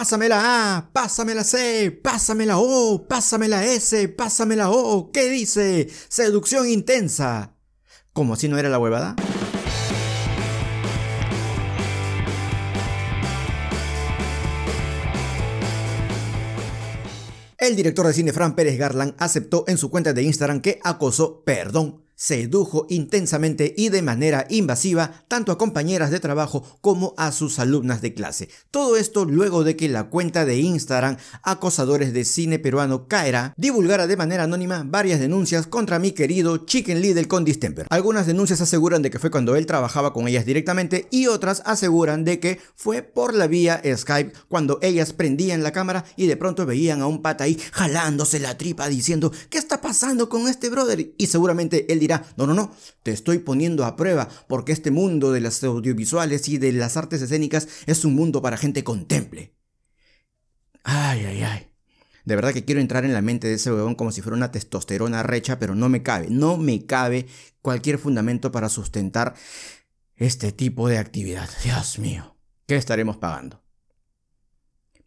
Pásame la A, pásame la C, pásame la O, pásame la S, pásame la O. ¿Qué dice? Seducción intensa. ¿Cómo si no era la huevada? El director de cine Fran Pérez Garland aceptó en su cuenta de Instagram que acosó, perdón, sedujo intensamente y de manera invasiva tanto a compañeras de trabajo como a sus alumnas de clase. Todo esto luego de que la cuenta de Instagram Acosadores de Cine Peruano Caerá divulgara de manera anónima varias denuncias contra mi querido Chicken Little con distemper. Algunas denuncias aseguran de que fue cuando él trabajaba con ellas directamente y otras aseguran de que fue por la vía Skype cuando ellas prendían la cámara y de pronto veían a un pata ahí jalándose la tripa diciendo ¿qué está pasando con este brother? Y seguramente él dirá no, no, no, te estoy poniendo a prueba porque este mundo de las audiovisuales y de las artes escénicas es un mundo para gente contemple. Ay, ay, ay. De verdad que quiero entrar en la mente de ese huevón como si fuera una testosterona recha, pero no me cabe, no me cabe cualquier fundamento para sustentar este tipo de actividad. Dios mío, ¿qué estaremos pagando?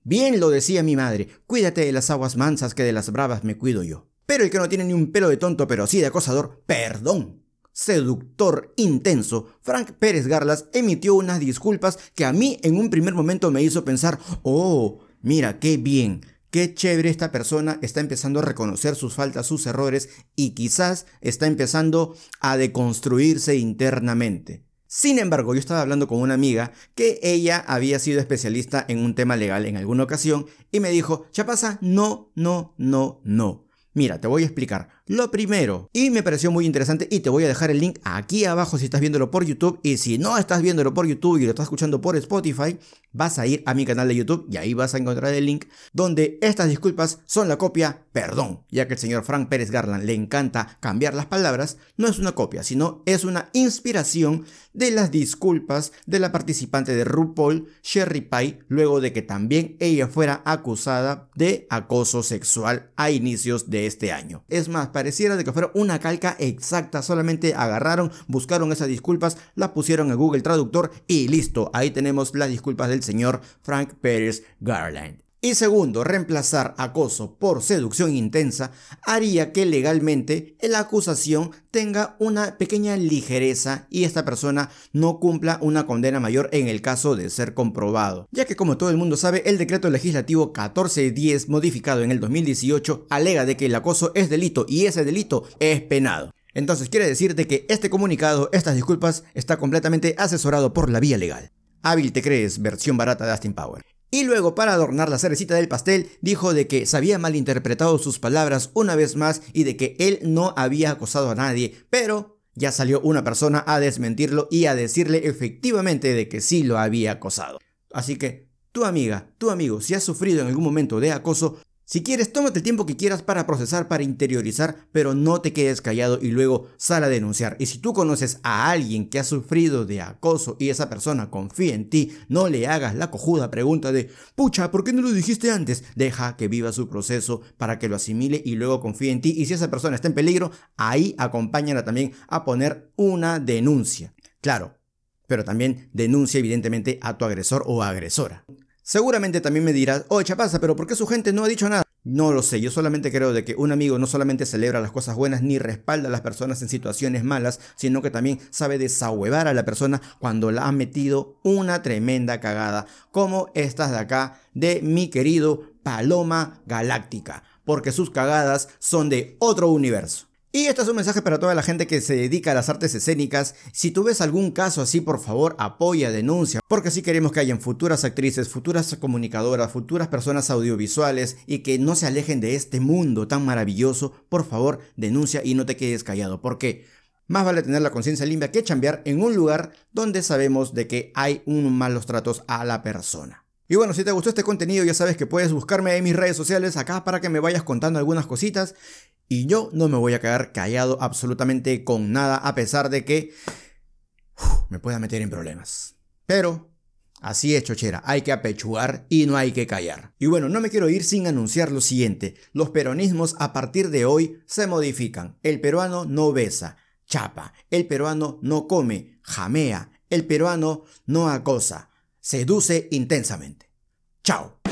Bien lo decía mi madre, cuídate de las aguas mansas que de las bravas me cuido yo. Pero el que no tiene ni un pelo de tonto, pero sí de acosador, perdón. Seductor intenso, Frank Pérez Garlas emitió unas disculpas que a mí en un primer momento me hizo pensar, oh, mira, qué bien, qué chévere esta persona está empezando a reconocer sus faltas, sus errores y quizás está empezando a deconstruirse internamente. Sin embargo, yo estaba hablando con una amiga que ella había sido especialista en un tema legal en alguna ocasión y me dijo, Chapasa, no, no, no, no. Mira, te voy a explicar. Lo primero, y me pareció muy interesante, y te voy a dejar el link aquí abajo si estás viéndolo por YouTube, y si no estás viéndolo por YouTube y lo estás escuchando por Spotify, vas a ir a mi canal de YouTube y ahí vas a encontrar el link donde estas disculpas son la copia, perdón, ya que el señor Frank Pérez Garland le encanta cambiar las palabras, no es una copia, sino es una inspiración de las disculpas de la participante de RuPaul, Sherry Pie, luego de que también ella fuera acusada de acoso sexual a inicios de este año. Es más, pareciera de que fuera una calca exacta, solamente agarraron, buscaron esas disculpas, las pusieron en Google Traductor y listo, ahí tenemos las disculpas del señor Frank Pérez Garland. Y segundo, reemplazar acoso por seducción intensa haría que legalmente la acusación tenga una pequeña ligereza y esta persona no cumpla una condena mayor en el caso de ser comprobado. Ya que como todo el mundo sabe, el decreto legislativo 1410 modificado en el 2018 alega de que el acoso es delito y ese delito es penado. Entonces quiere decir de que este comunicado, estas disculpas, está completamente asesorado por la vía legal. Hábil te crees, versión barata de Austin Power. Y luego, para adornar la cerecita del pastel, dijo de que se había malinterpretado sus palabras una vez más y de que él no había acosado a nadie, pero ya salió una persona a desmentirlo y a decirle efectivamente de que sí lo había acosado. Así que, tu amiga, tu amigo, si has sufrido en algún momento de acoso, si quieres, tómate el tiempo que quieras para procesar, para interiorizar, pero no te quedes callado y luego sal a denunciar. Y si tú conoces a alguien que ha sufrido de acoso y esa persona confía en ti, no le hagas la cojuda pregunta de, pucha, ¿por qué no lo dijiste antes? Deja que viva su proceso para que lo asimile y luego confíe en ti. Y si esa persona está en peligro, ahí acompáñala también a poner una denuncia. Claro, pero también denuncia evidentemente a tu agresor o agresora. Seguramente también me dirás, oye Chapaza, pero ¿por qué su gente no ha dicho nada? No lo sé, yo solamente creo de que un amigo no solamente celebra las cosas buenas ni respalda a las personas en situaciones malas, sino que también sabe desahuevar a la persona cuando la ha metido una tremenda cagada, como estas de acá de mi querido Paloma Galáctica, porque sus cagadas son de otro universo. Y este es un mensaje para toda la gente que se dedica a las artes escénicas. Si tú ves algún caso así, por favor, apoya, denuncia, porque así queremos que hayan futuras actrices, futuras comunicadoras, futuras personas audiovisuales y que no se alejen de este mundo tan maravilloso. Por favor, denuncia y no te quedes callado, porque más vale tener la conciencia limpia que chambear en un lugar donde sabemos de que hay unos malos tratos a la persona. Y bueno, si te gustó este contenido ya sabes que puedes buscarme en mis redes sociales acá para que me vayas contando algunas cositas y yo no me voy a quedar callado absolutamente con nada, a pesar de que me pueda meter en problemas. Pero Así es, chochera, hay que apechugar y no hay que callar. Y bueno, no me quiero ir sin anunciar lo siguiente. Los peronismos a partir de hoy se modifican. El peruano no besa, chapa. El peruano no come, jamea. El peruano no acosa, seduce intensamente. Chao.